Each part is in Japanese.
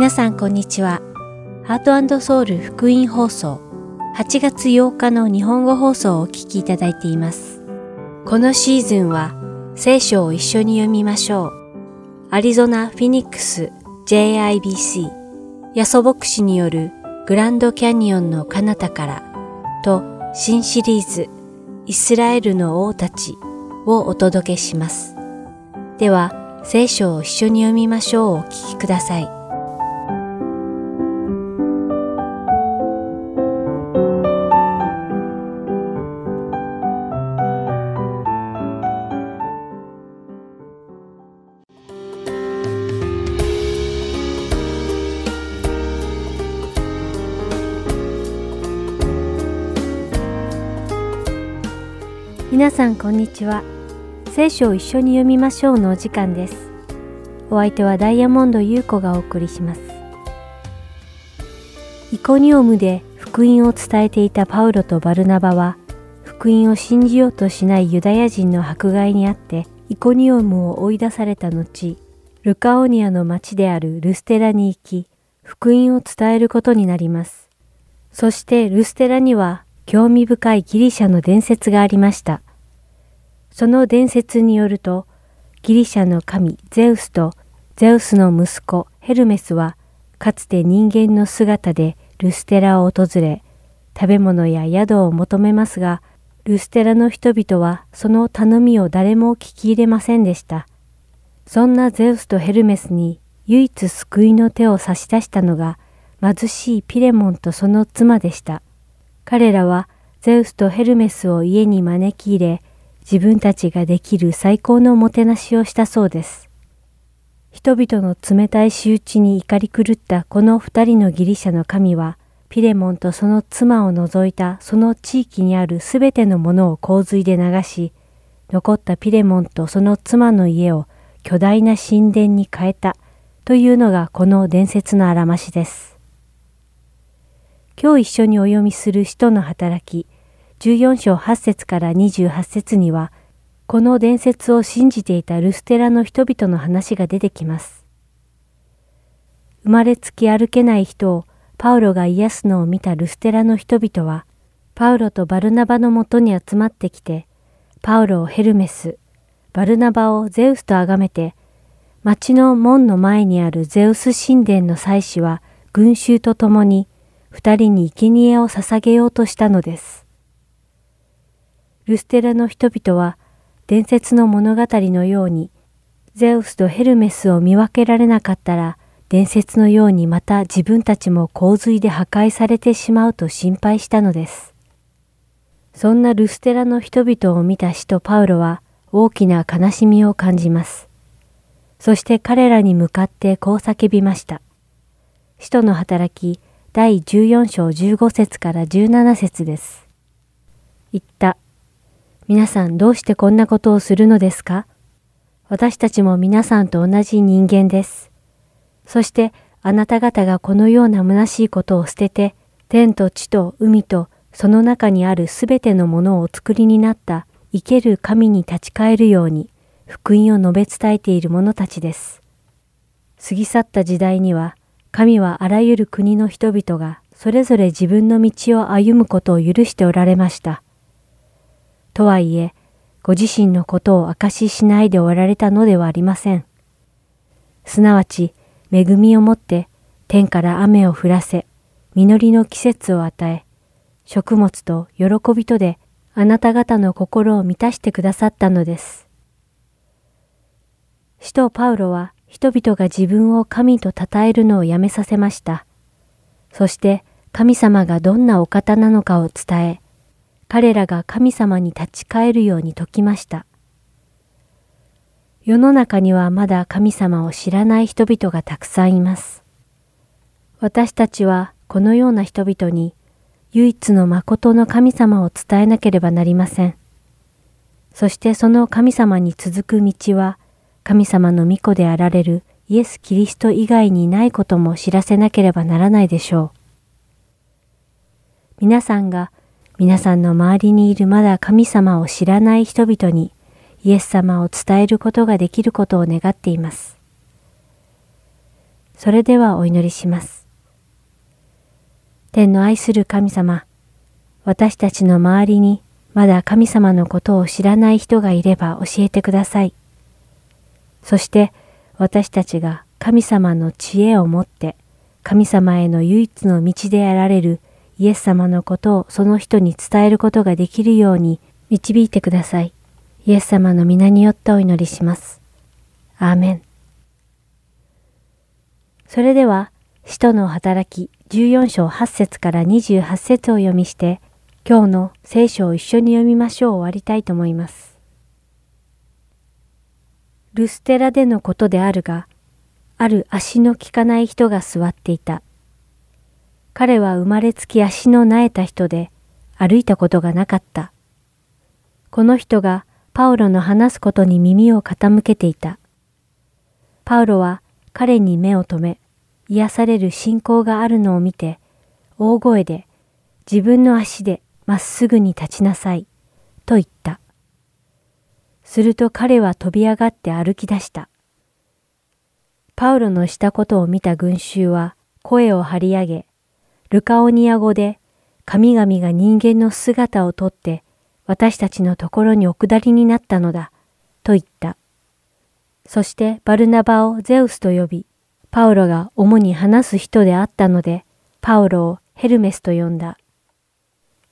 皆さんこんにちは。ハートソウル福音放送8月8日の日本語放送をお聞きいただいています。このシーズンは聖書を一緒に読みましょう。アリゾナ・フィニックス JIBC ヤソ牧師によるグランドキャニオンの彼方からと新シリーズイスラエルの王たちをお届けします。では聖書を一緒に読みましょうお聞きください。皆さんこんにちは。聖書を一緒に読みましょうのお時間です。お相手はダイヤモンド優子がお送りします。イコニオムで福音を伝えていたパウロとバルナバは、福音を信じようとしないユダヤ人の迫害にあって、イコニオムを追い出された後、ルカオニアの町であるルステラに行き、福音を伝えることになります。そしてルステラには興味深いギリシャの伝説がありました。その伝説によると、ギリシャの神ゼウスとゼウスの息子ヘルメスは、かつて人間の姿でルステラを訪れ、食べ物や宿を求めますが、ルステラの人々はその頼みを誰も聞き入れませんでした。そんなゼウスとヘルメスに唯一救いの手を差し出したのが、貧しいピレモンとその妻でした。彼らはゼウスとヘルメスを家に招き入れ、自分たちができる最高のもてなしをしたそうです。人々の冷たい仕打ちに怒り狂ったこの二人のギリシャの神は、ピレモンとその妻を除いたその地域にあるすべてのものを洪水で流し、残ったピレモンとその妻の家を巨大な神殿に変えたというのがこの伝説のあらましです。今日一緒にお読みする使徒の働き、14章8節から28節には、この伝説を信じていたルステラの人々の話が出てきます。生まれつき歩けない人をパウロが癒すのを見たルステラの人々は、パウロとバルナバのもとに集まってきて、パウロをヘルメス、バルナバをゼウスと崇めて、町の門の前にあるゼウス神殿の祭司は群衆と共に二人に生贄を捧げようとしたのです。ルステラの人々は伝説の物語のようにゼウスとヘルメスを見分けられなかったら伝説のようにまた自分たちも洪水で破壊されてしまうと心配したのです。そんなルステラの人々を見た使徒パウロは大きな悲しみを感じます。そして彼らに向かってこう叫びました。使徒の働き第14章15節から17節です。言った。皆さんどうしてこんなことをするのですか？私たちも皆さんと同じ人間です。そしてあなた方がこのような虚しいことを捨てて、天と地と海とその中にあるすべてのものをお作りになった生ける神に立ち返るように、福音を述べ伝えている者たちです。過ぎ去った時代には、神はあらゆる国の人々がそれぞれ自分の道を歩むことを許しておられました。とはいえ、ご自身のことを証ししないでおられたのではありません。すなわち、恵みをもって天から雨を降らせ、実りの季節を与え、食物と喜びとであなた方の心を満たしてくださったのです。使徒パウロは人々が自分を神と称えるのをやめさせました。そして神様がどんなお方なのかを伝え、彼らが神様に立ち返るように説きました。世の中にはまだ神様を知らない人々がたくさんいます。私たちはこのような人々に唯一の誠の神様を伝えなければなりません。そしてその神様に続く道は神様の御子であられるイエス・キリスト以外にないことも知らせなければならないでしょう。皆さんが皆さんの周りにいるまだ神様を知らない人々にイエス様を伝えることができることを願っています。それではお祈りします。天の愛する神様、私たちの周りにまだ神様のことを知らない人がいれば教えてください。そして私たちが神様の知恵を持って神様への唯一の道であられるイエス様のことをその人に伝えることができるように導いてください。イエス様の皆によってお祈りします。アーメン。それでは、使徒の働き14章8節から28節を読みして、今日の聖書を一緒に読みましょう終わりたいと思います。ルステラでのことであるが、ある足の利かない人が座っていた。彼は生まれつき足の苗えた人で、歩いたことがなかった。この人がパウロの話すことに耳を傾けていた。パウロは彼に目を留め、癒される信仰があるのを見て、大声で自分の足でまっすぐに立ちなさい、と言った。すると彼は飛び上がって歩き出した。パウロのしたことを見た群衆は声を張り上げ、ルカオニア語で神々が人間の姿をとって私たちのところにお下りになったのだ、と言った。そしてバルナバをゼウスと呼び、パウロが主に話す人であったので、パウロをヘルメスと呼んだ。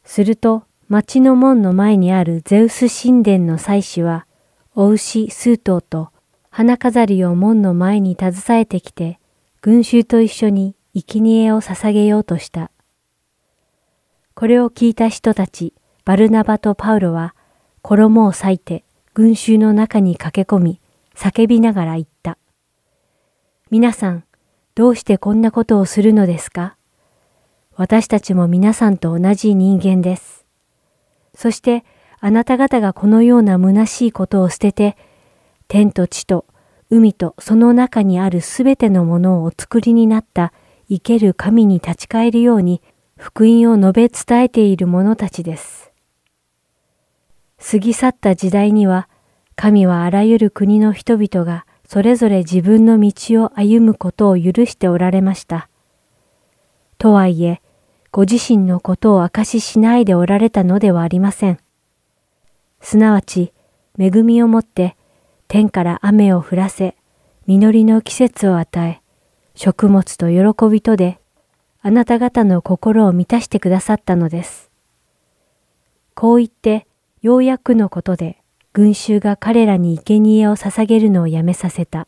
すると、町の門の前にあるゼウス神殿の祭司は、お牛数頭と花飾りを門の前に携えてきて、群衆と一緒に生贄を捧げようとした。これを聞いた人たち、バルナバとパウロは、衣を裂いて群衆の中に駆け込み、叫びながら言った。皆さん、どうしてこんなことをするのですか？私たちも皆さんと同じ人間です。そして、あなた方がこのような虚しいことを捨てて、天と地と海とその中にあるすべてのものをお作りになった生ける神に立ち返るように福音を述べ伝えている者たちです。過ぎ去った時代には神はあらゆる国の人々がそれぞれ自分の道を歩むことを許しておられました。とはいえ、ご自身のことを明かししないでおられたのではありません。すなわち、恵みをもって天から雨を降らせ、実りの季節を与え、食物と喜びとで、あなた方の心を満たしてくださったのです。こう言って、ようやくのことで、群衆が彼らに生贄を捧げるのをやめさせた。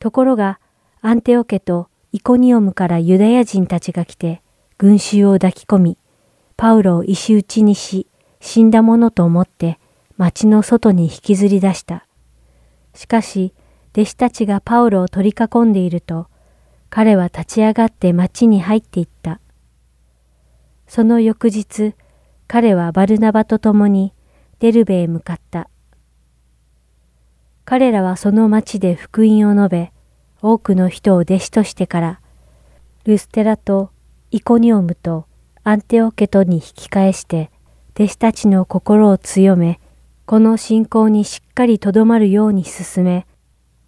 ところが、アンテオ家とイコニオムからユダヤ人たちが来て、群衆を抱き込み、パウロを石打ちにし、死んだものと思って町の外に引きずり出した。しかし、弟子たちがパウロを取り囲んでいると、彼は立ち上がって町に入っていった。その翌日、彼はバルナバと共にデルベへ向かった。彼らはその町で福音を述べ、多くの人を弟子としてから、ルステラとイコニオムとアンテオケトに引き返して、弟子たちの心を強め、この信仰にしっかりとどまるように進め、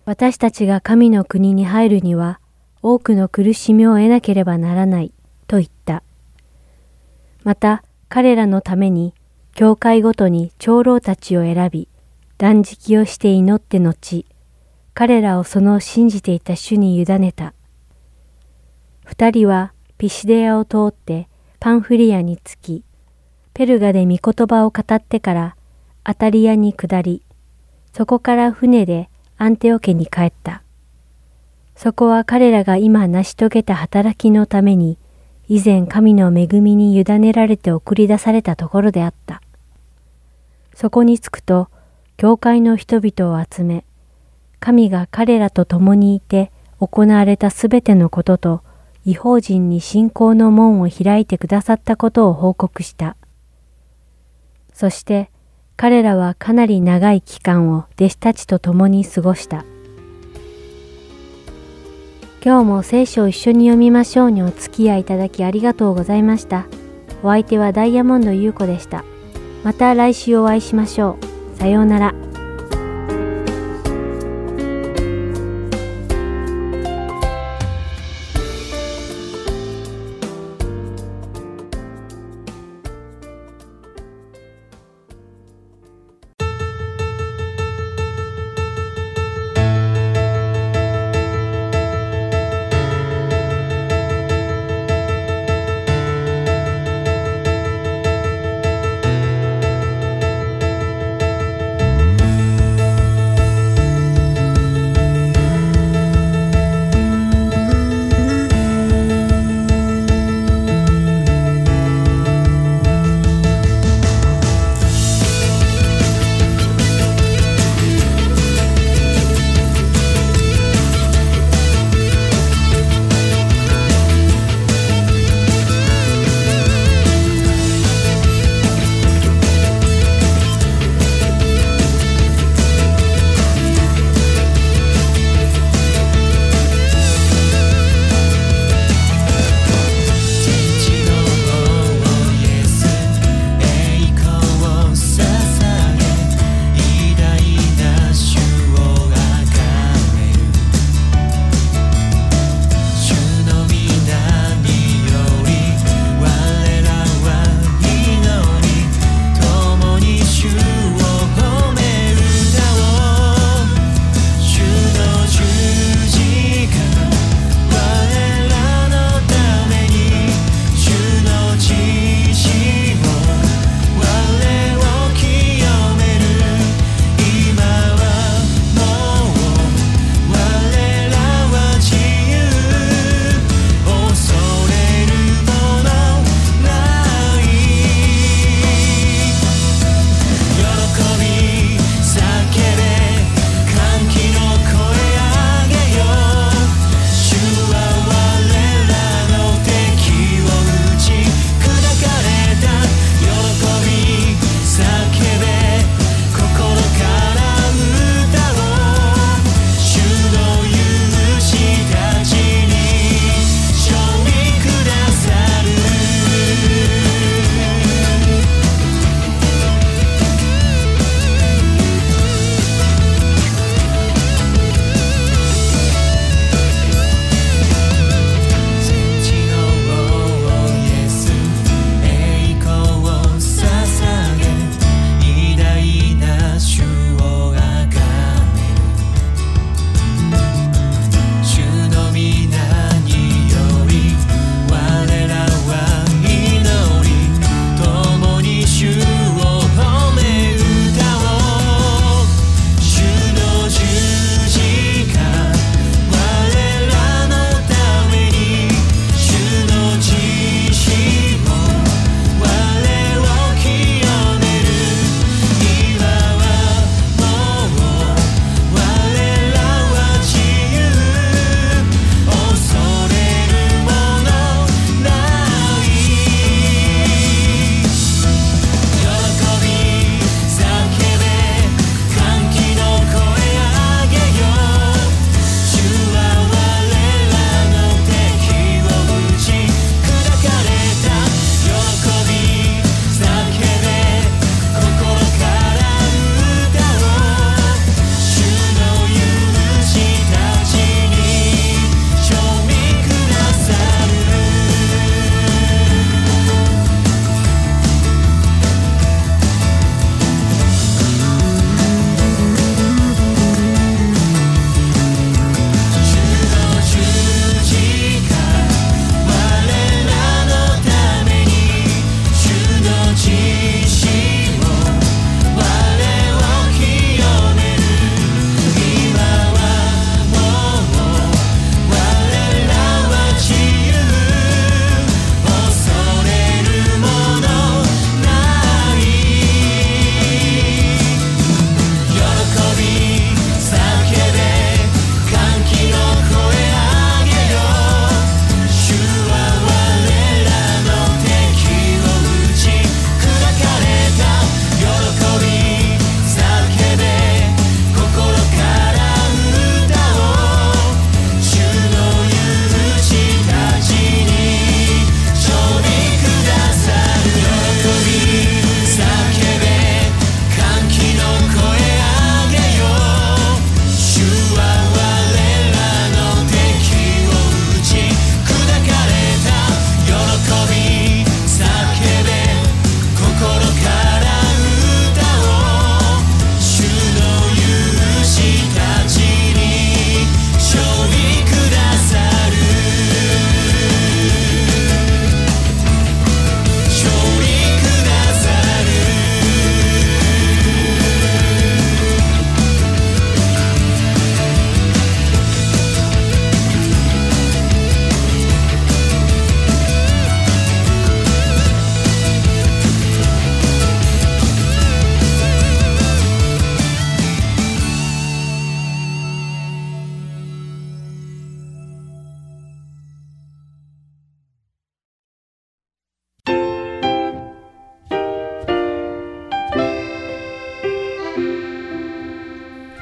私たちが神の国に入るには、多くの苦しみを得なければならない、と言った。また、彼らのために教会ごとに長老たちを選び、断食をして祈って後、彼らをその信じていた主に委ねた。二人はピシデアを通ってパンフリアに着き、ペルガで御言葉を語ってからアタリアに下り、そこから船でアンテオ家に帰った。そこは彼らが今成し遂げた働きのために以前神の恵みに委ねられて送り出されたところであった。そこに着くと、教会の人々を集め、神が彼らと共にいて行われたすべてのことと、違法人に信仰の門を開いてくださったことを報告した。そして彼らはかなり長い期間を弟子たちと共に過ごした。今日も聖書を一緒に読みましょうにお付き合いいただきありがとうございました。お相手はダイヤモンド優子でした。また来週お会いしましょう。さようなら。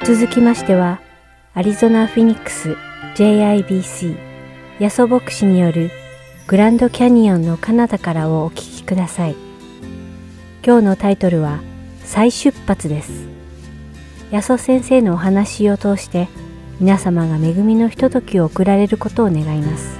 続きましては、アリゾナ・フィニックス JIBC ヤソ牧師によるグランドキャニオンのカナダからをお聞きください。今日のタイトルは再出発です。ヤソ先生のお話を通して皆様が恵みのひとときを送られることを願います。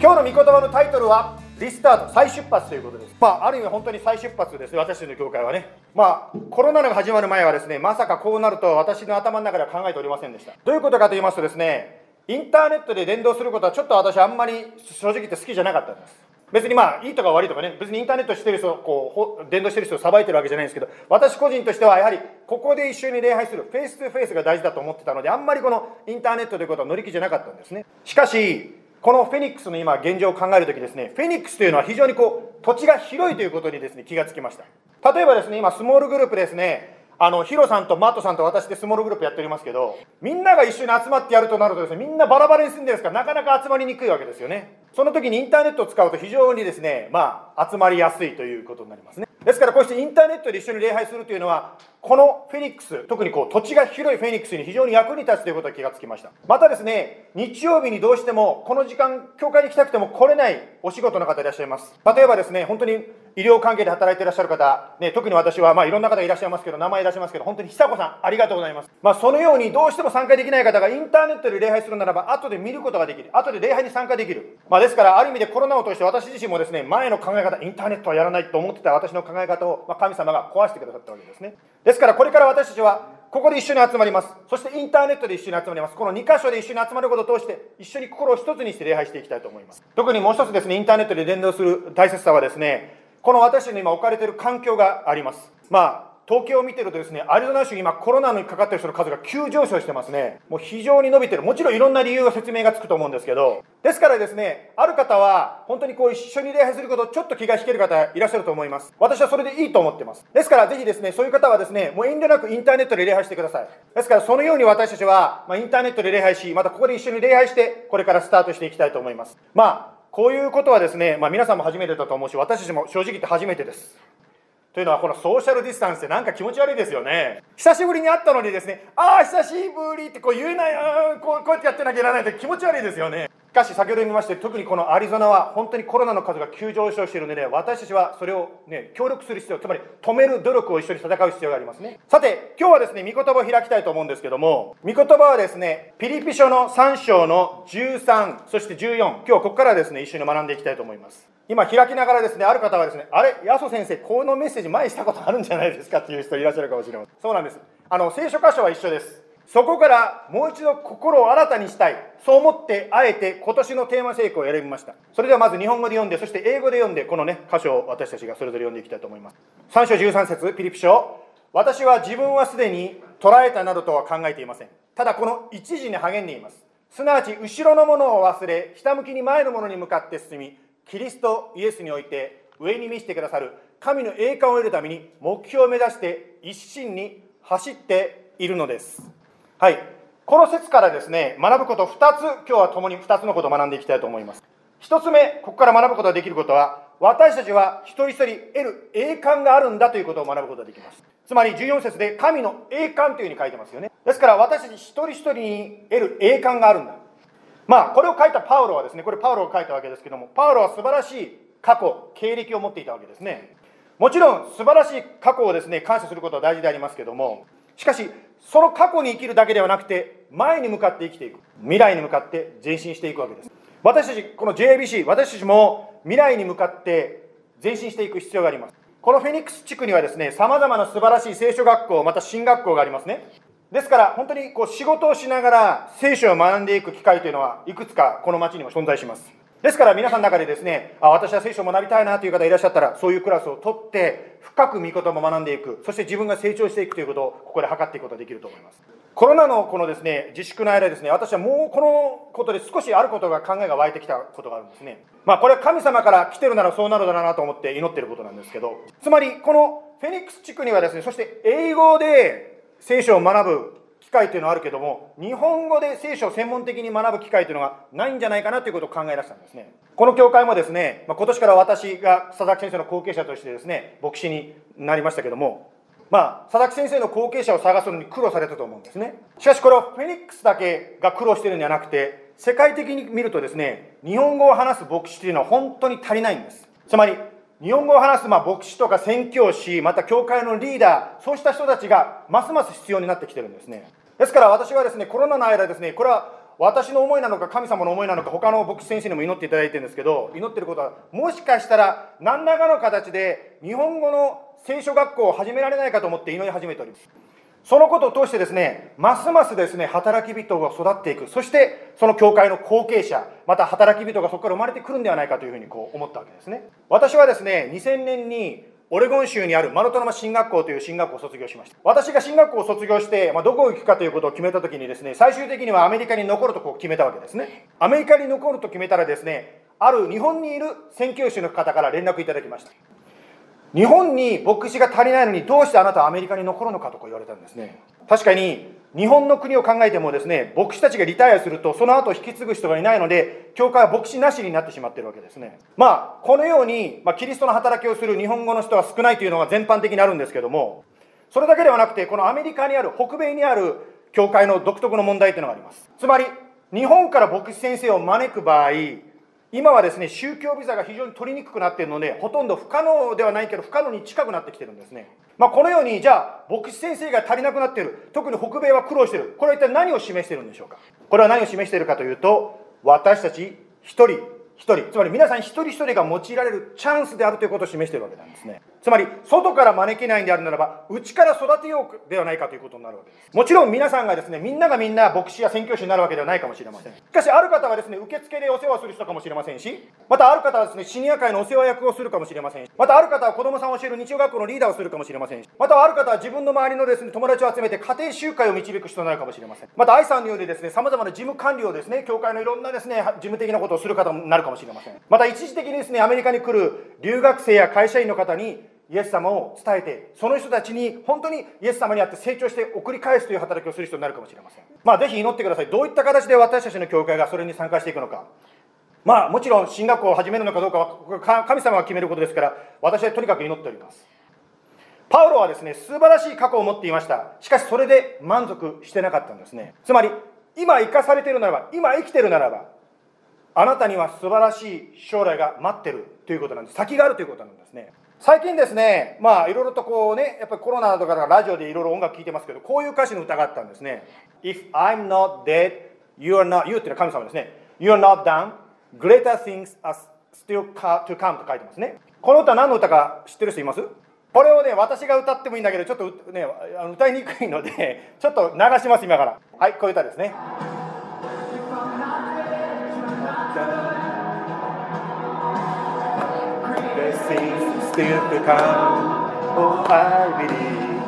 今日の御言葉のタイトルはリスタート再出発ということです。まあ、ある意味本当に再出発ですね、私たちの教会はね。まあ、コロナが始まる前はですね、まさかこうなると私の頭の中では考えておりませんでした。どういうことかと言いますとですね、インターネットで連動することはちょっと私あんまり正直言って好きじゃなかったんです。別にまあいいとか悪いとかね別にインターネットしてる人こう伝道してる人をさばいてるわけじゃないんですけど私個人としてはやはりここで一緒に礼拝するフェイス2フェイスが大事だと思ってたのであんまりこのインターネットということは乗り気じゃなかったんですねしかしこのフェニックスの今現状を考えるときですね、フェニックスというのは非常にこう土地が広いということにですね気がつきました。例えばですね、今スモールグループですね、あのヒロさんとマットさんと私でスモールグループやっておりますけど、みんなが一緒に集まってやるとなるとですね、みんなバラバラに住んでるんですからなかなか集まりにくいわけですよね。その時にインターネットを使うと非常にですね、まあ集まりやすいということになりますね。ですからこうしてインターネットで一緒に礼拝するというのはこのフェニックス特にこう土地が広いフェニックスに非常に役に立つということが気がつきました。またですね日曜日にどうしてもこの時間教会に来たくても来れないお仕事の方いらっしゃいます。例えばですね本当に医療関係で働いていらっしゃる方、ね、特に私は、まあ、いろんな方いらっしゃいますけど名前いらっしゃいますけど本当に久子さんありがとうございます、まあ、そのようにどうしても参加できない方がインターネットで礼拝するならば後で見ることができる後で礼拝に参加できる、まあ、ですからある意味でコロナを通して私自身もですね前の考え方インターネットはやらないと思ってた私の考え方を、まあ、神様が壊してくださったわけですね。ですからこれから私たちはここで一緒に集まります。そしてインターネットで一緒に集まります。この2箇所で一緒に集まることを通して一緒に心を一つにして礼拝していきたいと思います。特にもう一つですね、インターネットで連動する大切さはですね、この私の今置かれている環境があります。まあ統計を見てるとですね、アリゾナ州今コロナにかかってる人の数が急上昇してますね。もう非常に伸びてる。もちろんいろんな理由が説明がつくと思うんですけど、ですからですね、ある方は本当にこう一緒に礼拝することちょっと気が引ける方いらっしゃると思います。私はそれでいいと思ってます。ですからぜひですね、そういう方はですね、もう遠慮なくインターネットで礼拝してください。ですからそのように私たちは、まあ、インターネットで礼拝し、またここで一緒に礼拝して、これからスタートしていきたいと思います。まあこういうことはですね、まあ、皆さんも初めてだと思うし、私たちも正直言って初めてです。というのはこのソーシャルディスタンスってなんか気持ち悪いですよね久しぶりに会ったのにですねああ久しぶりってこう言えないこうこうやってやってなきゃいけないって気持ち悪いですよねしかし先ほど言いまして特にこのアリゾナは本当にコロナの数が急上昇しているので、ね、私たちはそれをね協力する必要つまり止める努力を一緒に戦う必要がありますねさて今日はですね御言葉を開きたいと思うんですけども御言葉はですねピリピ書の3章の13そして14今日ここからですね一緒に学んでいきたいと思います今開きながらですね、ある方はですね、あれ、ヤソ先生、このメッセージ前にしたことあるんじゃないですかっていう人いらっしゃるかもしれません。そうなんです。あの、聖書箇所は一緒です。そこからもう一度心を新たにしたい。そう思って、あえて今年のテーマ成功を選びました。それではまず日本語で読んで、そして英語で読んで、このね、箇所を私たちがそれぞれ読んでいきたいと思います。3章13節ピリピ書。私は自分はすでに捉えたなどとは考えていません。ただこの一時に励んでいます。すなわち後ろのものを忘れ、ひたむきに前のものに向かって進み、キリストイエスにおいて上に見せてくださる神の栄冠を得るために目標を目指して一心に走っているのですはい。この説からですね学ぶこと2つ今日は共に2つのことを学んでいきたいと思います。1つ目ここから学ぶことができることは私たちは一人一人得る栄冠があるんだということを学ぶことができます。つまり14節で神の栄冠というふうに書いてますよね。ですから私たち一人一人に得る栄冠があるんだ。まあ、これを書いたパウロはですね、これパウロが書いたわけですけども、パウロは素晴らしい過去、経歴を持っていたわけですね。もちろん素晴らしい過去をですね、感謝することは大事でありますけども、しかし、その過去に生きるだけではなくて、前に向かって生きていく。未来に向かって前進していくわけです。私たち、この JABC、私たちも未来に向かって前進していく必要があります。このフェニックス地区にはですね、様々な素晴らしい聖書学校、また進学校がありますね。ですから本当にこう仕事をしながら聖書を学んでいく機会というのはいくつかこの町にも存在しますですから皆さんの中でですねあ私は聖書を学びたいなという方いらっしゃったらそういうクラスを取って深く御言葉を学んでいく。そして自分が成長していくということをここで測っていくことができると思います。コロナのこのですね自粛の間ですね私はもうこのことで少しあることが考えが湧いてきたことがあるんですね。まあこれは神様から来てるならそうなるだろうなと思って祈ってることなんですけどつまりこのフェニックス地区にはですねそして英語で聖書を学ぶ会っていうのはあるけども日本語で聖書を専門的に学ぶ機会というのがないんじゃないかなということを考え出したんですねこの教会もですね、まあ、今年から私が佐々木先生の後継者としてですね牧師になりましたけどもまあ、佐々木先生の後継者を探すのに苦労されたと思うんですね。しかしこれはフェニックスだけが苦労してるんじゃなくて、世界的に見るとですね、日本語を話す牧師というのは本当に足りないんです。つまり、日本語を話すまあ牧師とか宣教師、また教会のリーダー、そうした人たちがますます必要になってきてるんですね。ですから私はですね、コロナの間ですね、これは私の思いなのか神様の思いなのか他の牧師先生にも祈っていただいてるんですけど祈ってることはもしかしたら何らかの形で日本語の聖書学校を始められないかと思って祈り始めております。そのことを通してですねますますですね働き人が育っていく。そしてその教会の後継者また働き人がそこから生まれてくるんではないかというふうにこう思ったわけですね。私はですね2000年にオレゴン州にあるマルトノマ進学校という進学校を卒業しました。私が進学校を卒業して、まあ、どこを行くかということを決めた時にですね最終的にはアメリカに残るとこう決めたわけですね。アメリカに残ると決めたらですねある日本にいる宣教師の方から連絡いただきました。日本に牧師が足りないのにどうしてあなたはアメリカに残るのかとか言われたんですね。確かに日本の国を考えてもですね牧師たちがリタイアするとその後引き継ぐ人がいないので教会は牧師なしになってしまっているわけですね。まあこのように、まあ、キリストの働きをする日本語の人が少ないというのが全般的にあるんですけどもそれだけではなくてこのアメリカにある北米にある教会の独特の問題というのがあります。つまり日本から牧師先生を招く場合今はですね宗教ビザが非常に取りにくくなっているのでほとんど不可能ではないけど不可能に近くなってきてるんですね、まあ、このようにじゃあ牧師先生が足りなくなっている。特に北米は苦労している。これは一体何を示しているんでしょうか？これは何を示しているかというと私たち一人一人。つまり皆さん一人一人が用いられるチャンスであるということを示しているわけなんですね。つまり外から招けないんであるならば内から育てようではないかということになるわけです。もちろん皆さんがですねみんながみんな牧師や宣教師になるわけではないかもしれません。しかしある方はですね受付でお世話する人かもしれませんしまたある方はですねシニア会のお世話役をするかもしれませんしまたある方は子供さんを教える日曜学校のリーダーをするかもしれませんしまたある方は自分の周りのですね友達を集めて家庭集会を導く人になるかもしれません。また愛さんのようにですね様々な事務管理をですね教会のいろんなですね事務的なことをする方になるかもしれません。また一時的にですねアメリカに来る留学生や会社員の方にイエス様を伝えてその人たちに本当にイエス様にあって成長して送り返すという働きをする人になるかもしれません。まあぜひ祈ってください。どういった形で私たちの教会がそれに参加していくのか。まあもちろん進学校を始めるのかどうかは神様が決めることですから私はとにかく祈っております。パウロはですね素晴らしい過去を持っていました。しかしそれで満足してなかったんですね。つまり今生かされているならば今生きているならばあなたには素晴らしい将来が待ってるということなんです先があるということなんですね最近ですね、まあいろいろとこうね、やっぱりコロナとかラジオでいろいろ音楽聴いてますけど、こういう歌詞の歌があったんですね。If I'm not dead, you are not, you っていうのは神様ですね。You are not done, greater things are still to come と書いてますね。この歌何の歌か知ってる人います？これをね、私が歌ってもいいんだけど、ちょっとね、歌いにくいので、ちょっと流します、今から。はい、こういう歌ですね。Still to come. Oh, I believe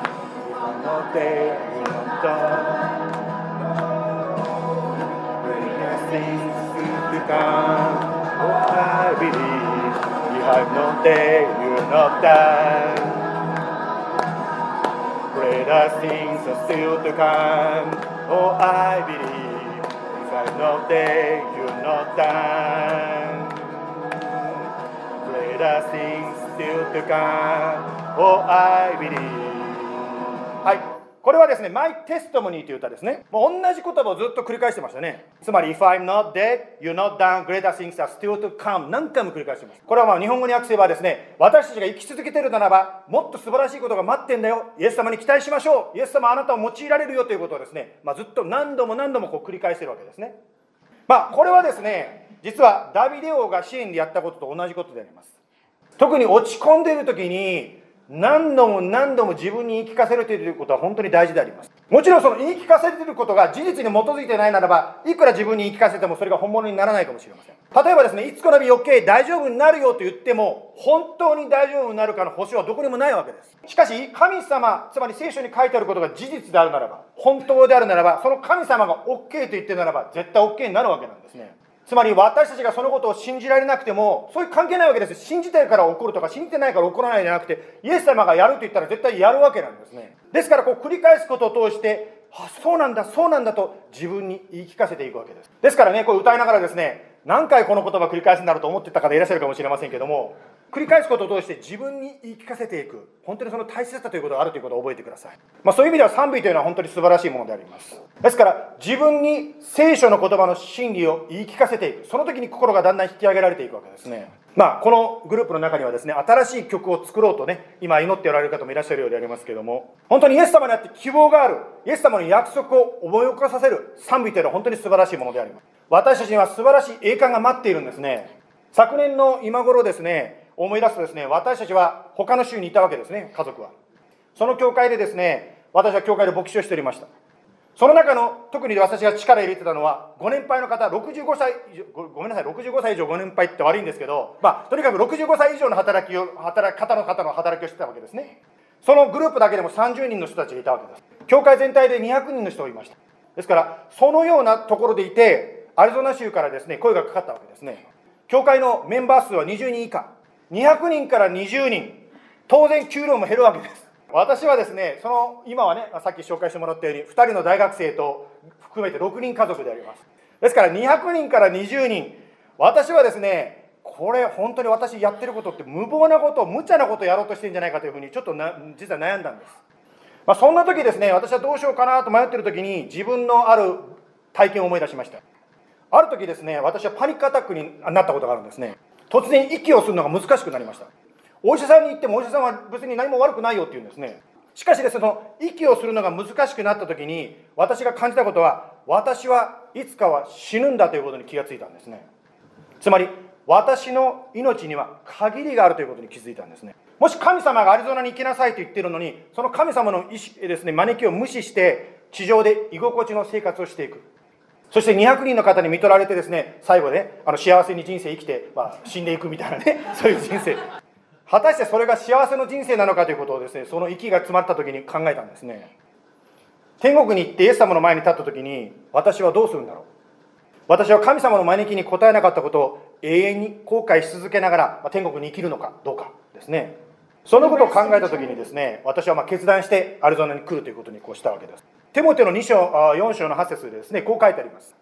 I'm not there, you're not done. Greater things still to come. Oh, I believe if I'm not there, you're not done. Greater things are still to come. Oh, I believe if I'm not you're not done. Greater things still to come. Oh, I believe. はい。これはですね、My Testimony という歌ですね。もう同じ言葉をずっと繰り返してましたね。つまり、If I'm not dead, you're not done, greater things are still to come. 何回も繰り返してます。これはまあ日本語に訳せばですね、私たちが生き続けてるならば、もっと素晴らしいことが待ってんだよ。イエス様に期待しましょう。イエス様あなたを用いられるよということをですね、まあ、ずっと何度も何度もこう繰り返してるわけですね。まあ、これはですね、実はダビデ王が支援でやったことと同じことであります。特に落ち込んでいる時に何度も何度も自分に言い聞かせるということは本当に大事であります。もちろんその言い聞かせていることが事実に基づいてないならばいくら自分に言い聞かせてもそれが本物にならないかもしれません。例えばですねいつこの日余計大丈夫になるよと言っても本当に大丈夫になるかの保証はどこにもないわけです。しかし神様つまり聖書に書いてあることが事実であるならば本当であるならばその神様が OK と言ってるならば絶対 OK になるわけなんですね。つまり私たちがそのことを信じられなくても、そういう関係ないわけです。信じてるから起こるとか、信じてないから起こらないじゃなくて、イエス様がやると言ったら絶対やるわけなんですね。ですから、こう繰り返すことを通して、あそうなんだそうなんだと自分に言い聞かせていくわけですですからねこれ歌いながらですね何回この言葉繰り返すんだろうと思ってた方いらっしゃるかもしれませんけども繰り返すことを通して自分に言い聞かせていく。本当にその大切さということがあるということを覚えてください、まあ、そういう意味では賛美というのは本当に素晴らしいものであります。ですから自分に聖書の言葉の真理を言い聞かせていく。その時に心がだんだん引き上げられていくわけですね。まあ、このグループの中にはですね、新しい曲を作ろうとね、今祈っておられる方もいらっしゃるようでありますけども、本当にイエス様にあって希望がある、イエス様の約束を思い起こさせる賛美というのは本当に素晴らしいものであります。私たちには素晴らしい栄冠が待っているんですね。昨年の今頃ですね、思い出すとですね、私たちは他の州にいたわけですね、家族は。その教会でですね、私は教会で牧師をしておりました。その中の特に私が力入れてたのは、ご年配の方、65歳以上ご、ごめんなさい、65歳以上ご年配って悪いんですけど、まあ、とにかく65歳以上の働きを、働き方の方の働きをしてたわけですね。そのグループだけでも30人の人たちがいたわけです。教会全体で200人の人がいました。ですから、そのようなところでいて、アリゾナ州からですね、声がかかったわけですね。教会のメンバー数は20人以下。200人から20人。当然、給料も減るわけです。私はですね、その今はね、さっき紹介してもらったように、2人の大学生と含めて6人家族であります。ですから200人から20人、私はですね、これ本当に私やってることって無謀なこと、無茶なことをやろうとしてるんじゃないかというふうにちょっとな実は悩んだんです。まあ、そんな時ですね、私はどうしようかなと迷ってる時に自分のある体験を思い出しました。ある時ですね、私はパニックアタックになったことがあるんですね。突然息をするのが難しくなりました。お医者さんに行ってもお医者さんは別に何も悪くないよって言うんですね。しかしですねその息をするのが難しくなった時に私が感じたことは私はいつかは死ぬんだということに気がついたんですね。つまり私の命には限りがあるということに気づいたんですね。もし神様がアリゾナに行きなさいと言ってるのにその神様の意思ですね招きを無視して地上で居心地の生活をしていく。そして200人の方に見取られてですね最後ねあの幸せに人生生きて、まあ、死んでいくみたいなねそういう人生。果たしてそれが幸せの人生なのかということをですねその息が詰まった時に考えたんですね。天国に行ってイエス様の前に立った時に私はどうするんだろう。私は神様の招きに応えなかったことを永遠に後悔し続けながら、ま天国に生きるのかどうかですね。そのことを考えた時にですね私はま決断してアリゾナに来るということにこうしたわけです。テモテの2章4章の8節でですねこう書いてあります。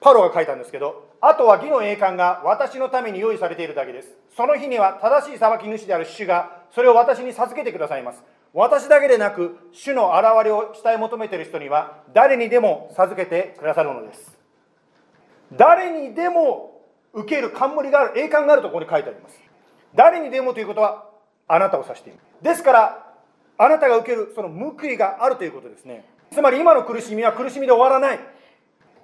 パロが書いたんですけどあとは義の栄冠が私のために用意されているだけです。その日には正しい裁き主である主がそれを私に授けてくださいます。私だけでなく、主の現れを伝え求めている人には誰にでも授けてくださるのです。誰にでも受ける冠がある、栄冠があるところに書いてあります。誰にでもということはあなたを指している。ですから、あなたが受けるその報いがあるということですね。つまり今の苦しみは苦しみで終わらない。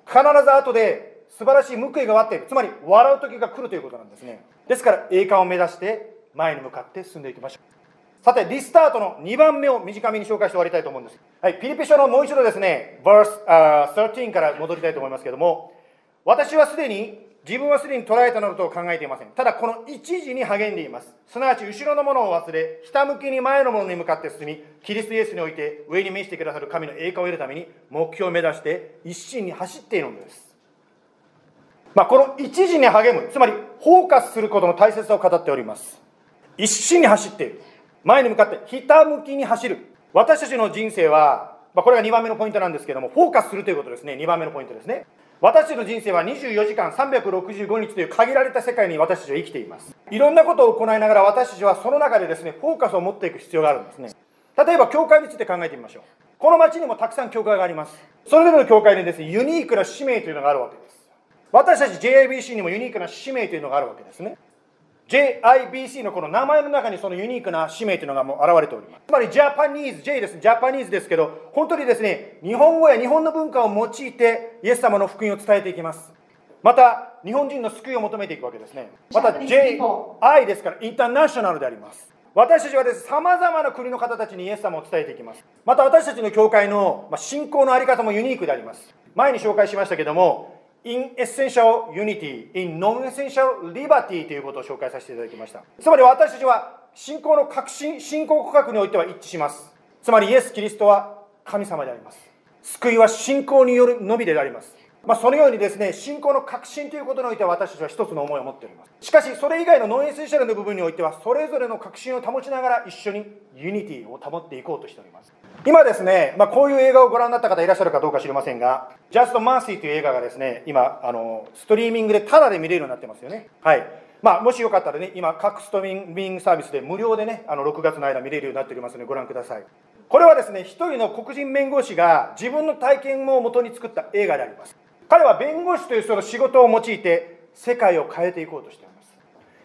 必ず後で素晴らしい報いが待っているつまり笑う時が来るということなんですねですから栄冠を目指して前に向かって進んでいきましょうさてリスタートの2番目を短めに紹介して終わりたいと思うんですはいピリピ書のもう一度ですね verse、uh, 13から戻りたいと思いますけども私はすでに自分はすでに捉えたのだと考えていません。ただ、この一時に励んでいます。すなわち、後ろのものを忘れ、ひたむきに前のものに向かって進み、キリストイエスにおいて上に召してくださる神の栄冠を得るために、目標を目指して一心に走っているのです。まあ、この一時に励む、つまりフォーカスすることの大切さを語っております。一心に走っている。前に向かってひたむきに走る。私たちの人生は、まあ、これが2番目のポイントなんですけども、フォーカスするということですね。2番目のポイントですね。私たちの人生は24時間365日という限られた世界に私たちは生きています。いろんなことを行いながら私たちはその中でですね、フォーカスを持っていく必要があるんですね。例えば、教会について考えてみましょう。この町にもたくさん教会があります。それぞれの教会にですね、ユニークな使命というのがあるわけです。私たち JIBC にもユニークな使命というのがあるわけですね。JIBC のこの名前の中にそのユニークな使命というのがもう現れております。つまりジャパニーズ、J です、ジャパニーズですけど、本当にですね、日本語や日本の文化を用いてイエス様の福音を伝えていきます。また、日本人の救いを求めていくわけですね。また、JI ですから、インターナショナルであります。私たちはです、ね、様々な国の方たちにイエス様を伝えていきます。また、私たちの教会の信仰のあり方もユニークであります。前に紹介しましたけども、in essential unity, in non-essential liberty ということを紹介させていただきました。つまり私たちは信仰の確信、信仰告白においては一致します。つまりイエス・キリストは神様であります。救いは信仰によるのみであります。まあ、そのようにですね、信仰の核心ということにおいては私たちは一つの思いを持っております。しかし、それ以外の non-essential の部分においては、それぞれの確信を保ちながら一緒に unity を保っていこうとしております。今ですね、まあ、こういう映画をご覧になった方いらっしゃるかどうか知りませんが、Just Mercy という映画がですね、今、あのストリーミングでタダで見れるようになってますよね。はい。まあ、もしよかったらね、今、各ストリーミングサービスで無料でね、あの6月の間見れるようになっておりますので、ご覧ください。これはですね、一人の黒人弁護士が自分の体験をもとに作った映画であります。彼は弁護士というその仕事を用いて世界を変えていこうとしています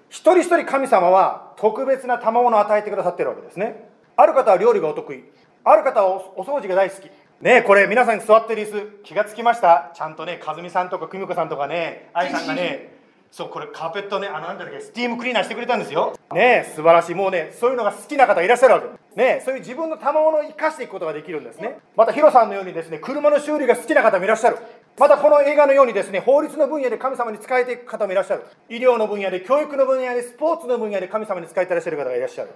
一人一人神様は特別な賜物を与えてくださっているわけですねある方は料理がお得意ある方はお掃除が大好き。ねこれ皆さんに座ってる椅子気がつきました？ちゃんとね和美さんとか久美子さんとかね愛さんがねそうこれカーペットねあのなんだっけスティームクリーナーしてくれたんですよ。ね素晴らしい。もうねそういうのが好きな方いらっしゃるわけ。ねそういう自分の賜物を生かしていくことができるんですね。またヒロさんのようにですね車の修理が好きな方もいらっしゃる。またこの映画のようにですね法律の分野で神様に仕えていく方もいらっしゃる。医療の分野で教育の分野でスポーツの分野で神様に仕えていらっしゃる方がいらっしゃる。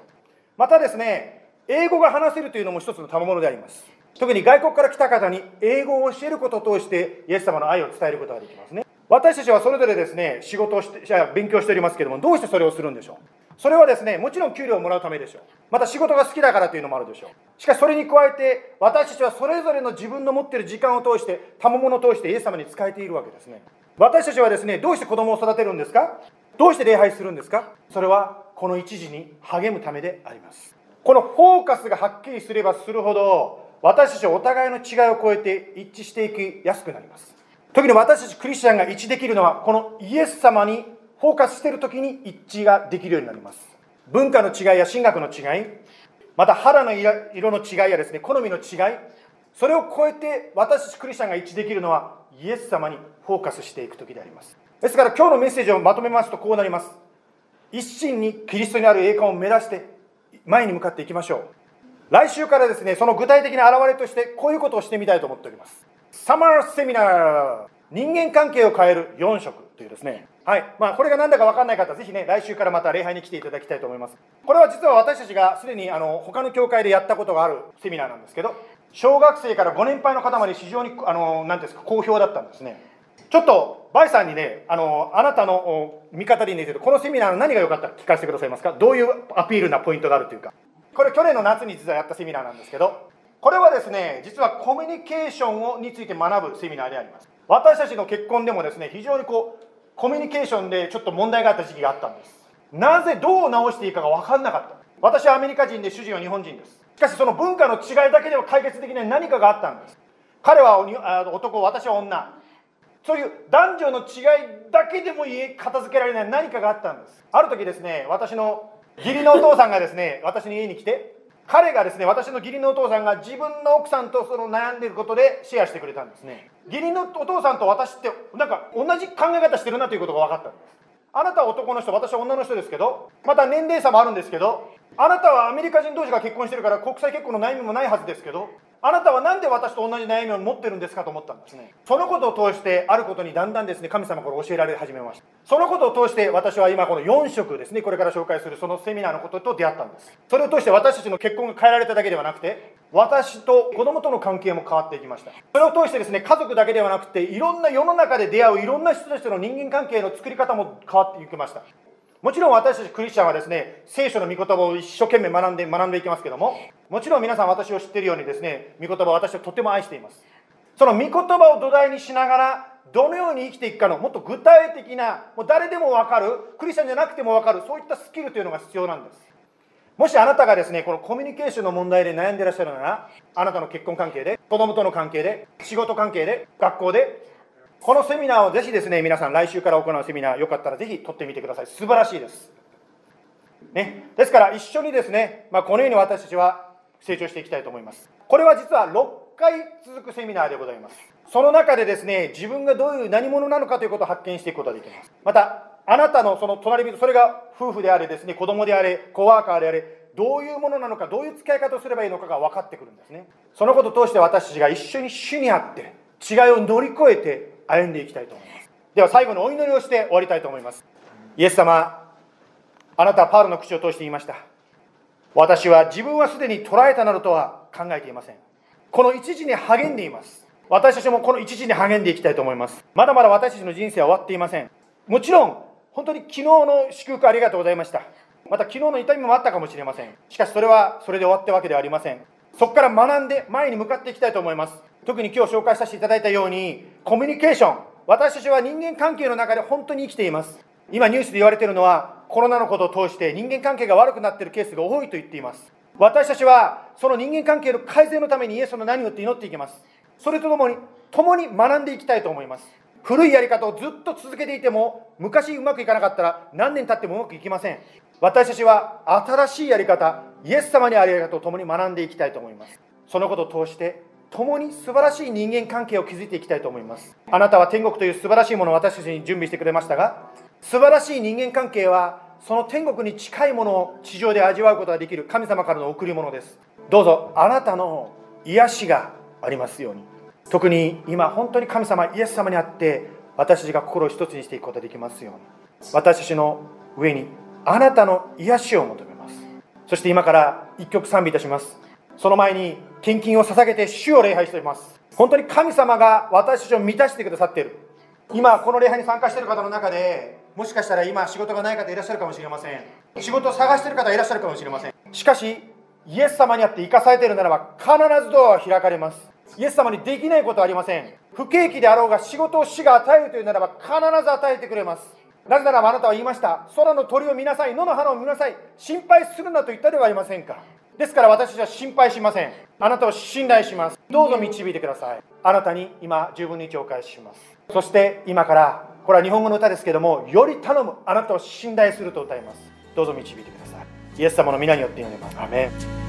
またですね英語が話せるというのも一つの賜物であります特に外国から来た方に英語を教えることを通してイエス様の愛を伝えることができますね私たちはそれぞれですね仕事をして勉強しておりますけどもどうしてそれをするんでしょう？それはですね、もちろん給料をもらうためでしょう。また仕事が好きだからというのもあるでしょう。しかしそれに加えて、私たちはそれぞれの自分の持っている時間を通して、賜物を通してイエス様に仕えているわけですね。私たちはですね、どうして子供を育てるんですか？どうして礼拝するんですか？それはこの一時に励むためであります。このフォーカスがはっきりすればするほど、私たちはお互いの違いを超えて一致していきやすくなります。時に私たちクリスチャンが一致できるのは、このイエス様にフォーカスしている時に一致ができるようになります。文化の違いや神学の違いまた肌の色の違いやですね好みの違いそれを超えて私たちクリスチャンが一致できるのはイエス様にフォーカスしていく時であります。ですから今日のメッセージをまとめますとこうなります。一心にキリストにある栄冠を目指して前に向かっていきましょう。来週からですねその具体的な表れとしてこういうことをしてみたいと思っております。サマーセミナー人間関係を変える4色というですね。はい。まあ、これが何だか分かんない方はぜひね来週からまた礼拝に来ていただきたいと思います。これは実は私たちがすでにあの他の教会でやったことがあるセミナーなんですけど小学生からご年配の方まで非常にあの何ですか好評だったんですね。ちょっとバイさんにねあのあなたの見方でいいんですけどこのセミナーの何が良かったか聞かせてくださいますか？どういうアピールなポイントがあるというか。これ去年の夏に実はやったセミナーなんですけどこれはですね実はコミュニケーションをについて学ぶセミナーであります。私たちの結婚でもですね非常にこうコミュニケーションでちょっと問題があった時期があったんです。なぜどう直していいかが分かんなかった。私はアメリカ人で主人は日本人です。しかしその文化の違いだけでは解決できない何かがあったんです。彼は男私は女。そういう男女の違いだけでも家片付けられない何かがあったんです。ある時ですね私の義理のお父さんがですね 私の家に来て彼がですね私の義理のお父さんが自分の奥さんとその悩んでいることでシェアしてくれたんですね。義理のお父さんと私ってなんか同じ考え方してるなということが分かったんです。あなたは男の人私は女の人ですけどまた年齢差もあるんですけどあなたはアメリカ人同士が結婚してるから国際結婚の悩みもないはずですけどあなたは何で私と同じ悩みを持ってるんですかと思ったんですね。そのことを通してあることにだんだんですね神様から教えられ始めました。そのことを通して私は今この4色ですねこれから紹介するそのセミナーのことと出会ったんです。それを通して私たちの結婚が変えられただけではなくて私と子供との関係も変わっていきました。それを通してですね家族だけではなくていろんな世の中で出会ういろんな人たちとの人間関係の作り方も変わっていきました。もちろん私たちクリスチャンはですね、聖書の御言葉を一生懸命学んで、学んでいきますけども、もちろん皆さん私を知っているようにですね、御言葉を私はとても愛しています。その御言葉を土台にしながら、どのように生きていくかの、もっと具体的な、もう誰でもわかる、クリスチャンじゃなくてもわかる、そういったスキルというのが必要なんです。もしあなたがですね、このコミュニケーションの問題で悩んでいらっしゃるなら、あなたの結婚関係で、子供との関係で、仕事関係で、学校で、このセミナーをぜひですね、皆さん来週から行うセミナー、よかったらぜひ取ってみてください。素晴らしいです。ね、ですから一緒にですね、まあ、このように私たちは成長していきたいと思います。これは実は6回続くセミナーでございます。その中でですね、自分がどういう何者なのかということを発見していくことができます。また、あなたのその隣人、それが夫婦であれですね、子供であれ、コワーカーであれ、どういうものなのか、どういう付き合い方をすればいいのかが分かってくるんですね。そのことを通して私たちが一緒に主にあって、違いを乗り越えて歩んでいきたいと思います。では最後のお祈りをして終わりたいと思います。イエス様、あなたはパウロの口を通して言いました。私は自分はすでに捉えたなどとは考えていません。この一時に励んでいます。私たちもこの一時に励んでいきたいと思いますまだまだ私たちの人生は終わっていませんもちろん本当に昨日の祝福ありがとうございましたまた昨日の痛みもあったかもしれませんしかしそれはそれで終わったわけではありませんそこから学んで前に向かっていきたいと思います特に今日紹介させていただいたようにコミュニケーション。私たちは人間関係の中で本当に生きています。今ニュースで言われているのはコロナのことを通して人間関係が悪くなっているケースが多いと言っています。私たちはその人間関係の改善のためにイエスの何をって祈っていきます。それとともに共に学んでいきたいと思います。古いやり方をずっと続けていても昔うまくいかなかったら何年経ってもうまくいきません。私たちは新しいやり方イエス様にあるやり方を共に学んでいきたいと思います。そのことを通して共に素晴らしい人間関係を築いていきたいと思います。あなたは天国という素晴らしいものを私たちに準備してくれましたが素晴らしい人間関係はその天国に近いものを地上で味わうことができる神様からの贈り物です。どうぞあなたの癒しがありますように。特に今本当に神様イエス様にあって私たちが心を一つにしていくことができますように。私たちの上にあなたの癒しを求めます。そして今から一曲賛美いたします。その前に献金を捧げて主を礼拝しています。本当に神様が私たちを満たしてくださっている。今この礼拝に参加している方の中でもしかしたら今仕事がない方いらっしゃるかもしれません。仕事を探している方いらっしゃるかもしれません。しかしイエス様にあって生かされているならば必ずドアは開かれます。イエス様にできないことはありません。不景気であろうが仕事を死が与えるというならば必ず与えてくれます。なぜならばあなたは言いました。空の鳥を見なさい。野の花を見なさい。心配するなと言ったではありませんか。ですから私たちは心配しません。あなたを信頼します。どうぞ導いてください。あなたに今十分にお返しします。そして今からこれは日本語の歌ですけどもより頼む。あなたを信頼すると歌います。どうぞ導いてください。イエス様の皆によって祈ります。アメン。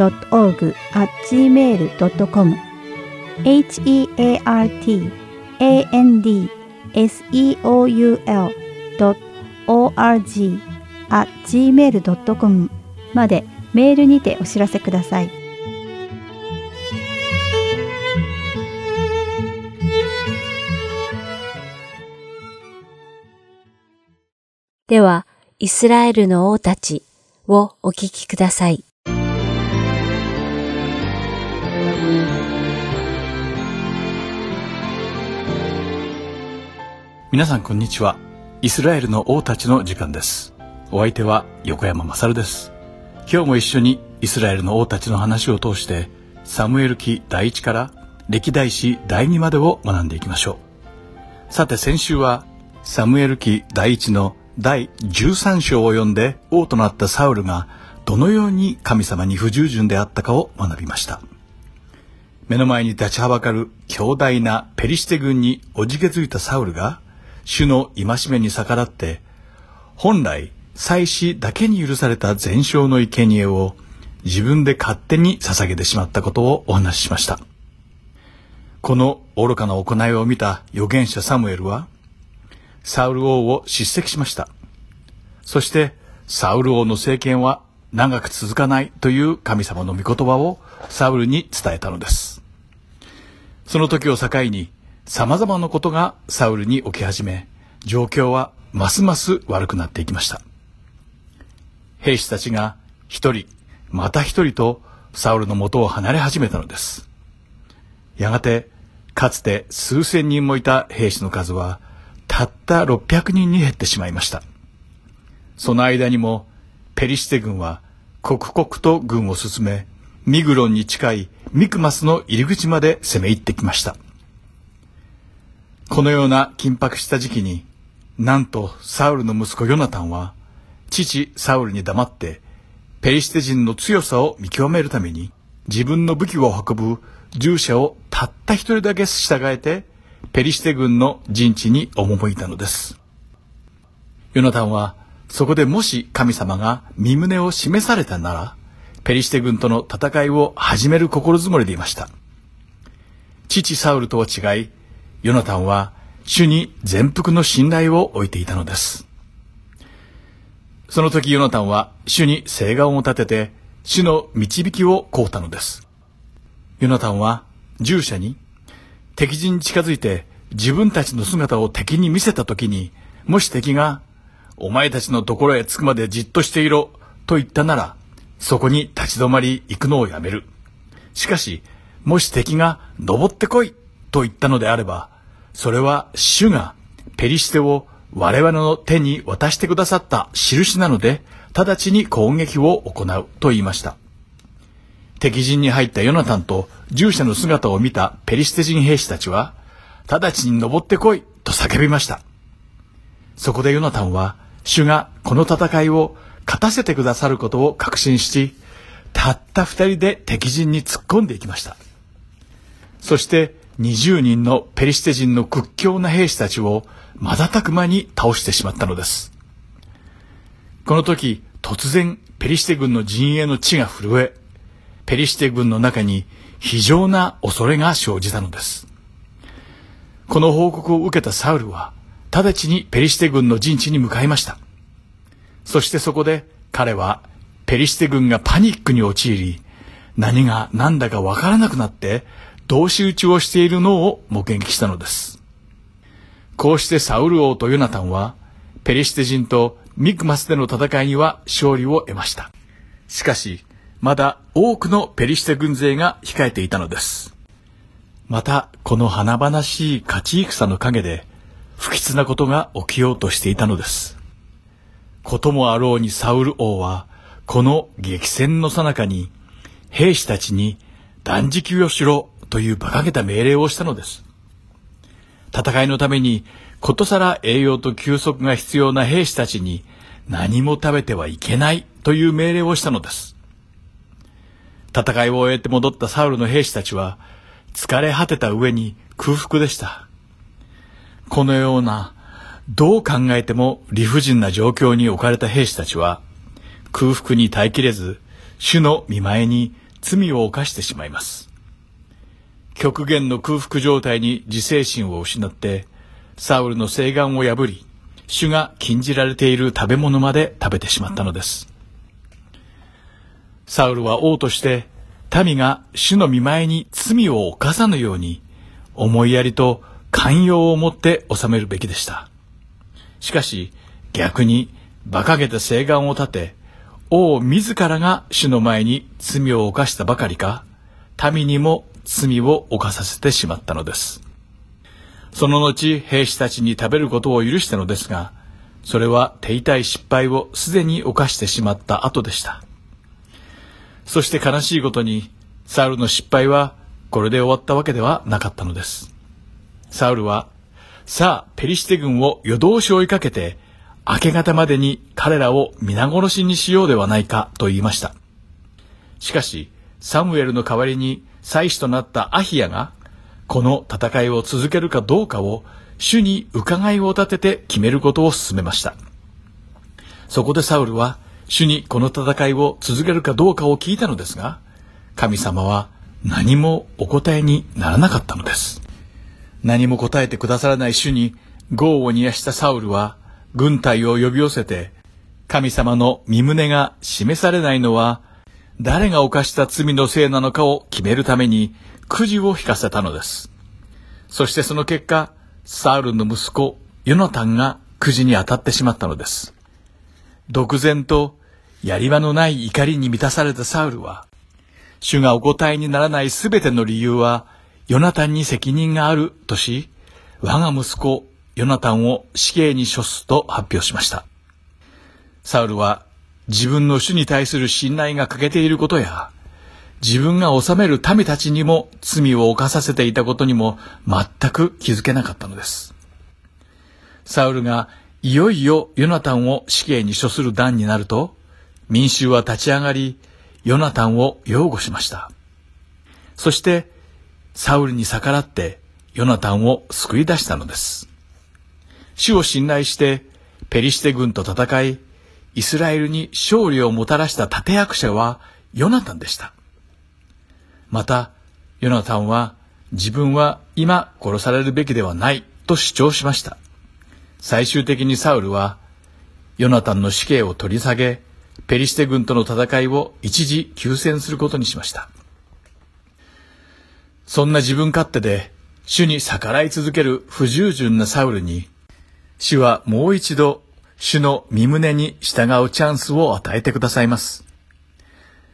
heart.org.gmail.com heartandseoul.org.gmail.com までメールにてお知らせください。では、イスラエルの王たちをお聞きください。皆さんこんにちは。イスラエルの王たちの時間です。お相手は横山まさるです。今日も一緒にイスラエルの王たちの話を通してサムエル記第一から歴代史第二までを学んでいきましょう。さて先週はサムエル記第一の第13章を読んで王となったサウルがどのように神様に不従順であったかを学びました。目の前に立ちはばかる強大なペリシテ軍におじけづいたサウルが主の戒めに逆らって、本来、祭司だけに許された全焼の生贄を自分で勝手に捧げてしまったことをお話ししました。この愚かな行いを見た預言者サムエルは、サウル王を叱責しました。そして、サウル王の政権は長く続かないという神様の御言葉をサウルに伝えたのです。その時を境に、様々なことがサウルに起き始め、状況はますます悪くなっていきました。兵士たちが一人、また一人とサウルの元を離れ始めたのです。やがて、かつて数千人もいた兵士の数は、たった600人に減ってしまいました。その間にも、ペリシテ軍は刻々と軍を進め、ミグロンに近いミクマスの入り口まで攻め入ってきました。このような緊迫した時期に、なんとサウルの息子ヨナタンは、父サウルに黙って、ペリシテ人の強さを見極めるために、自分の武器を運ぶ従者をたった一人だけ従えて、ペリシテ軍の陣地に赴いたのです。ヨナタンは、そこでもし神様が身旨を示されたなら、ペリシテ軍との戦いを始める心づもりでいました。父サウルとは違い、ヨナタンは主に全幅の信頼を置いていたのです。その時ヨナタンは主に誓願を立てて主の導きを請うたのです。ヨナタンは従者に敵陣に近づいて自分たちの姿を敵に見せた時にもし敵がお前たちのところへ着くまでじっとしていろと言ったならそこに立ち止まり行くのをやめる。しかしもし敵が登ってこいと言ったのであればそれは主がペリシテを我々の手に渡してくださった印なので、直ちに攻撃を行うと言いました。敵陣に入ったヨナタンと従者の姿を見たペリシテ人兵士たちは、直ちに登ってこいと叫びました。そこでヨナタンは、主がこの戦いを勝たせてくださることを確信し、たった二人で敵陣に突っ込んでいきました。そして20人のペリシテ人の屈強な兵士たちを瞬く間に倒してしまったのです。この時、突然、ペリシテ軍の陣営の地が震え、ペリシテ軍の中に非常な恐れが生じたのです。この報告を受けたサウルは、直ちにペリシテ軍の陣地に向かいました。そしてそこで彼はペリシテ軍がパニックに陥り、何が何だかわからなくなって同士討ちをしているのを目撃したのです。こうしてサウル王とヨナタンは、ペリシテ人とミクマスでの戦いには勝利を得ました。しかし、まだ多くのペリシテ軍勢が控えていたのです。また、この華々しい勝ち戦の陰で、不吉なことが起きようとしていたのです。こともあろうにサウル王は、この激戦の最中に、兵士たちに断食をしろという馬鹿げた命令をしたのです。戦いのためにことさら栄養と休息が必要な兵士たちに何も食べてはいけないという命令をしたのです。戦いを終えて戻ったサウルの兵士たちは疲れ果てた上に空腹でした。このようなどう考えても理不尽な状況に置かれた兵士たちは空腹に耐えきれず主の見前に罪を犯してしまいます。極限の空腹状態に自制心を失って、サウルの誓願を破り、主が禁じられている食べ物まで食べてしまったのです。サウルは王として、民が主の見前に罪を犯さぬように、思いやりと寛容を持って治めるべきでした。しかし、逆に馬鹿げた誓願を立て、王自らが主の前に罪を犯したばかりか、民にも罪を犯させてしまったのです。その後、兵士たちに食べることを許したのですが、それは手痛い失敗をすでに犯してしまった後でした。そして悲しいことに、サウルの失敗はこれで終わったわけではなかったのです。サウルは、さあ、ペリシテ軍を夜通し追いかけて、明け方までに彼らを皆殺しにしようではないかと言いました。しかし、サムエルの代わりに祭司となったアヒヤが、この戦いを続けるかどうかを主に伺いを立てて決めることを進めました。そこでサウルは主にこの戦いを続けるかどうかを聞いたのですが、神様は何もお答えにならなかったのです。何も答えてくださらない主に業を煮やしたサウルは軍隊を呼び寄せて、神様の身旨が示されないのは、誰が犯した罪のせいなのかを決めるために、くじを引かせたのです。そしてその結果、サウルの息子、ヨナタンがくじに当たってしまったのです。独善とやり場のない怒りに満たされたサウルは、主がお答えにならないすべての理由は、ヨナタンに責任があるとし、我が息子、ヨナタンを死刑に処すと発表しました。サウルは自分の主に対する信頼が欠けていることや、自分が治める民たちにも罪を犯させていたことにも全く気づけなかったのです。サウルがいよいよヨナタンを死刑に処する段になると、民衆は立ち上がり、ヨナタンを擁護しました。そして、サウルに逆らってヨナタンを救い出したのです。主を信頼してペリシテ軍と戦い、イスラエルに勝利をもたらした立役者はヨナタンでした。また、ヨナタンは自分は今殺されるべきではないと主張しました。最終的にサウルはヨナタンの死刑を取り下げ、ペリシテ軍との戦いを一時休戦することにしました。そんな自分勝手で主に逆らい続ける不従順なサウルに主はもう一度主の身旨に従うチャンスを与えてくださいます。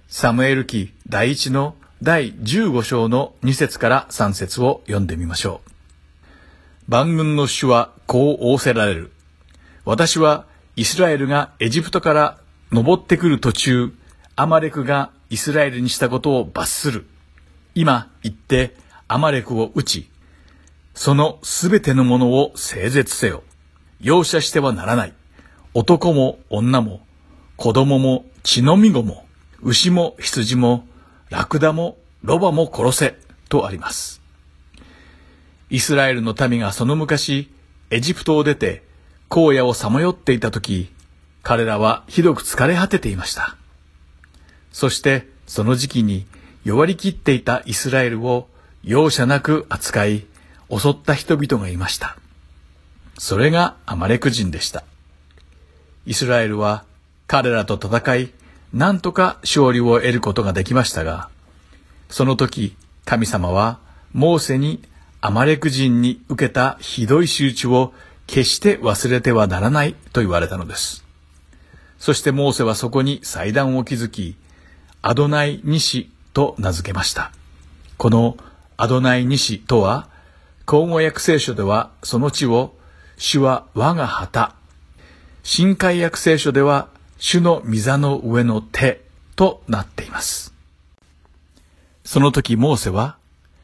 サムエル記第一の第15章の2節から3節を読んでみましょう。万軍の主はこう仰せられる。私はイスラエルがエジプトから登ってくる途中、アマレクがイスラエルにしたことを罰する。今行ってアマレクを撃ち、そのすべてのものを整絶せよ。容赦してはならない。男も女も、子供も血のみ子も、牛も羊も、ラクダもロバも殺せ、とあります。イスラエルの民がその昔、エジプトを出て、荒野をさまよっていた時、彼らはひどく疲れ果てていました。そしてその時期に弱りきっていたイスラエルを容赦なく扱い、襲った人々がいました。それがアマレク人でした。イスラエルは彼らと戦い、なんとか勝利を得ることができましたが、その時、神様はモーセにアマレク人に受けたひどい仕打ちを決して忘れてはならないと言われたのです。そしてモーセはそこに祭壇を築き、アドナイニシと名付けました。このアドナイニシとは、口語訳聖書ではその地を主は我が旗。新海約聖書では、主の御座の上の手となっています。その時モーセは、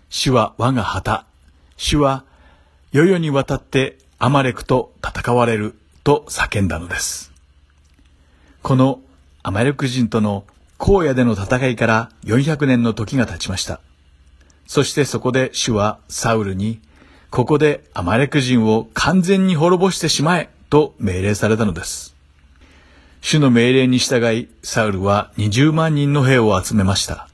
主は我が旗、主は世々にわたってアマレクと戦われると叫んだのです。このアマレク人との荒野での戦いから400年の時が経ちました。そしてそこで主はサウルに、ここでアマレク人を完全に滅ぼしてしまえと命令されたのです。主の命令に従い、サウルは20万人の兵を集めました。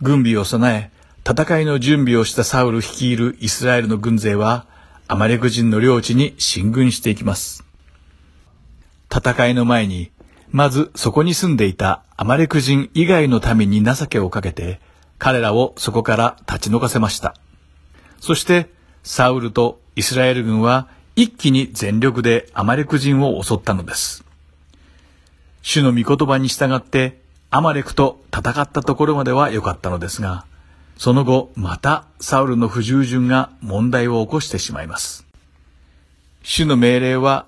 軍備を備え、戦いの準備をしたサウル率いるイスラエルの軍勢は、アマレク人の領地に進軍していきます。戦いの前に、まずそこに住んでいたアマレク人以外の民に情けをかけて、彼らをそこから立ち退かせました。そして、サウルとイスラエル軍は一気に全力でアマレク人を襲ったのです。主の御言葉に従ってアマレクと戦ったところまでは良かったのですが、その後またサウルの不従順が問題を起こしてしまいます。主の命令は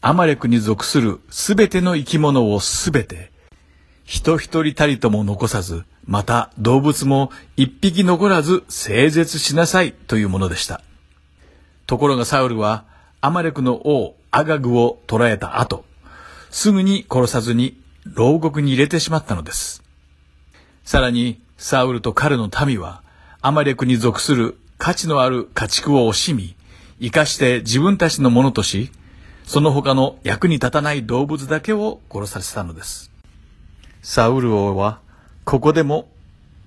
アマレクに属するすべての生き物をすべて人一人たりとも残さず、また動物も一匹残らず整絶しなさいというものでした。ところがサウルはアマレクの王アガグを捕らえた後、すぐに殺さずに牢獄に入れてしまったのです。さらにサウルと彼の民はアマレクに属する価値のある家畜を惜しみ、生かして自分たちのものとし、その他の役に立たない動物だけを殺させたのです。サウル王は、ここでも、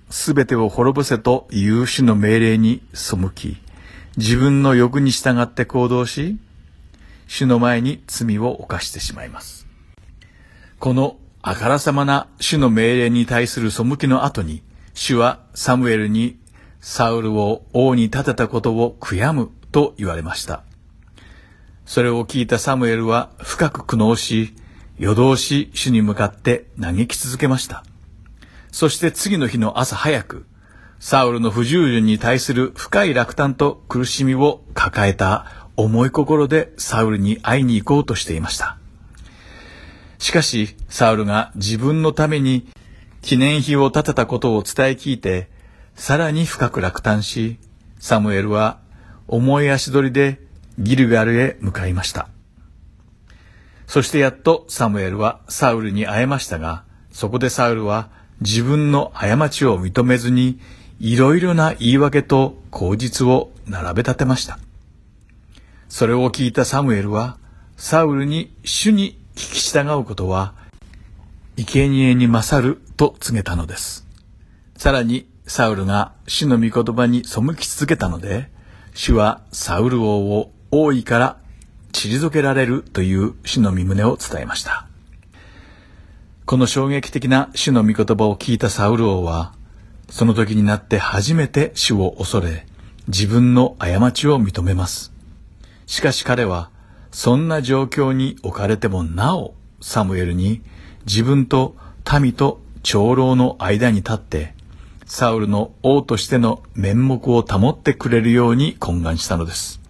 すべてを滅ぼせという主の命令に背き、自分の欲に従って行動し、主の前に罪を犯してしまいます。このあからさまな主の命令に対する背きの後に、主はサムエルにサウルを王に立てたことを悔やむと言われました。それを聞いたサムエルは深く苦悩し、夜通し主に向かって嘆き続けました。そして次の日の朝早く、サウルの不従順に対する深い落胆と苦しみを抱えた重い心でサウルに会いに行こうとしていました。しかし、サウルが自分のために記念碑を建てたことを伝え聞いて、さらに深く落胆し、サムエルは重い足取りでギルガルへ向かいました。そしてやっとサムエルはサウルに会えましたが、そこでサウルは自分の過ちを認めずに、いろいろな言い訳と口実を並べ立てました。それを聞いたサムエルは、サウルに主に聞き従うことは、生贄に勝ると告げたのです。さらに、サウルが主の御言葉に背き続けたので、主はサウル王を王位から退けられるという主の御旨を伝えました。この衝撃的な主の御言葉を聞いたサウル王は、その時になって初めて主を恐れ、自分の過ちを認めます。しかし彼は、そんな状況に置かれてもなお、サムエルに自分と民と長老の間に立って、サウルの王としての面目を保ってくれるように懇願したのです。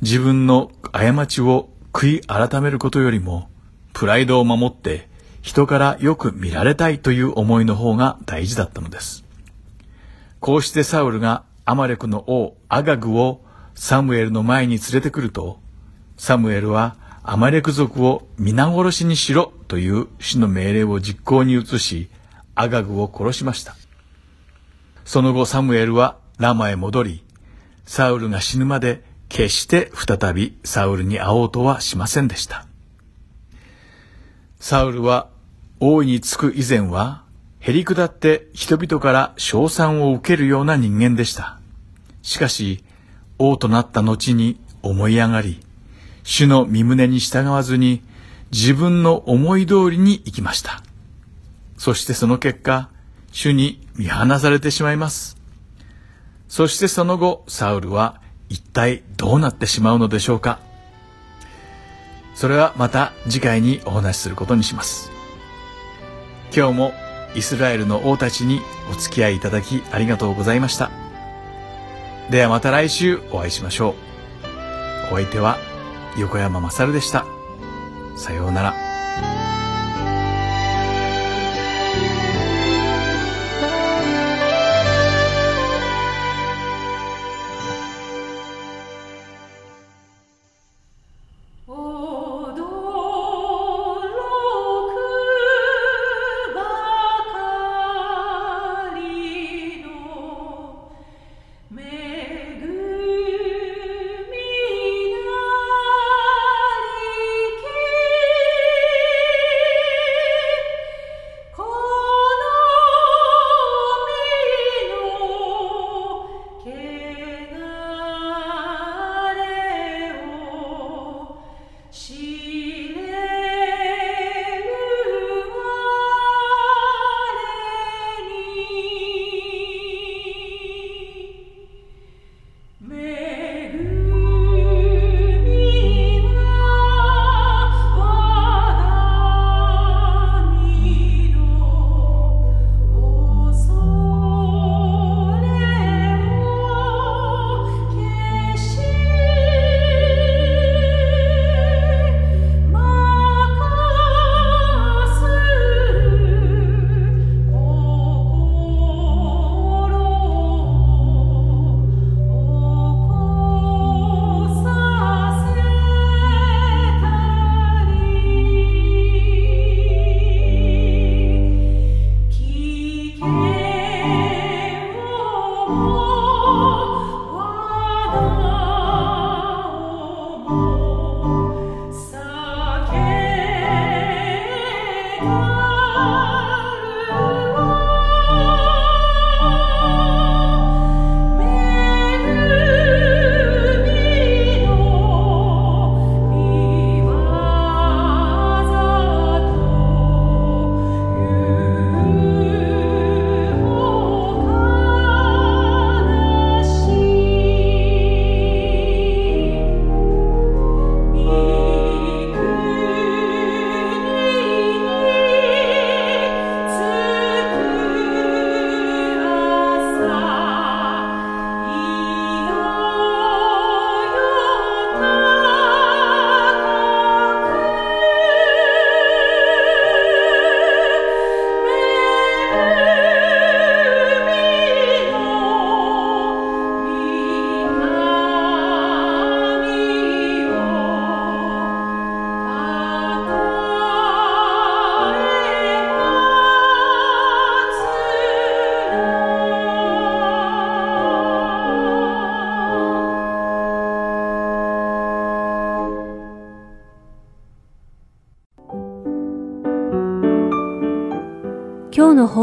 自分の過ちを悔い改めることよりも、プライドを守って人からよく見られたいという思いの方が大事だったのです。こうしてサウルがアマレクの王アガグをサムエルの前に連れてくると、サムエルはアマレク族を皆殺しにしろという死の命令を実行に移し、アガグを殺しました。その後サムエルはラマへ戻り、サウルが死ぬまで決して再びサウルに会おうとはしませんでした。サウルは王位につく以前は、へり下って人々から称賛を受けるような人間でした。しかし、王となった後に思い上がり、主の身胸に従わずに自分の思い通りに生きました。そしてその結果、主に見放されてしまいます。そしてその後、サウルは一体どうなってしまうのでしょうかそれはまた次回にお話しすることにします今日もイスラエルの王たちにお付き合いいただきありがとうございました。ではまた来週お会いしましょう。お相手は横山まさるでした。さようなら。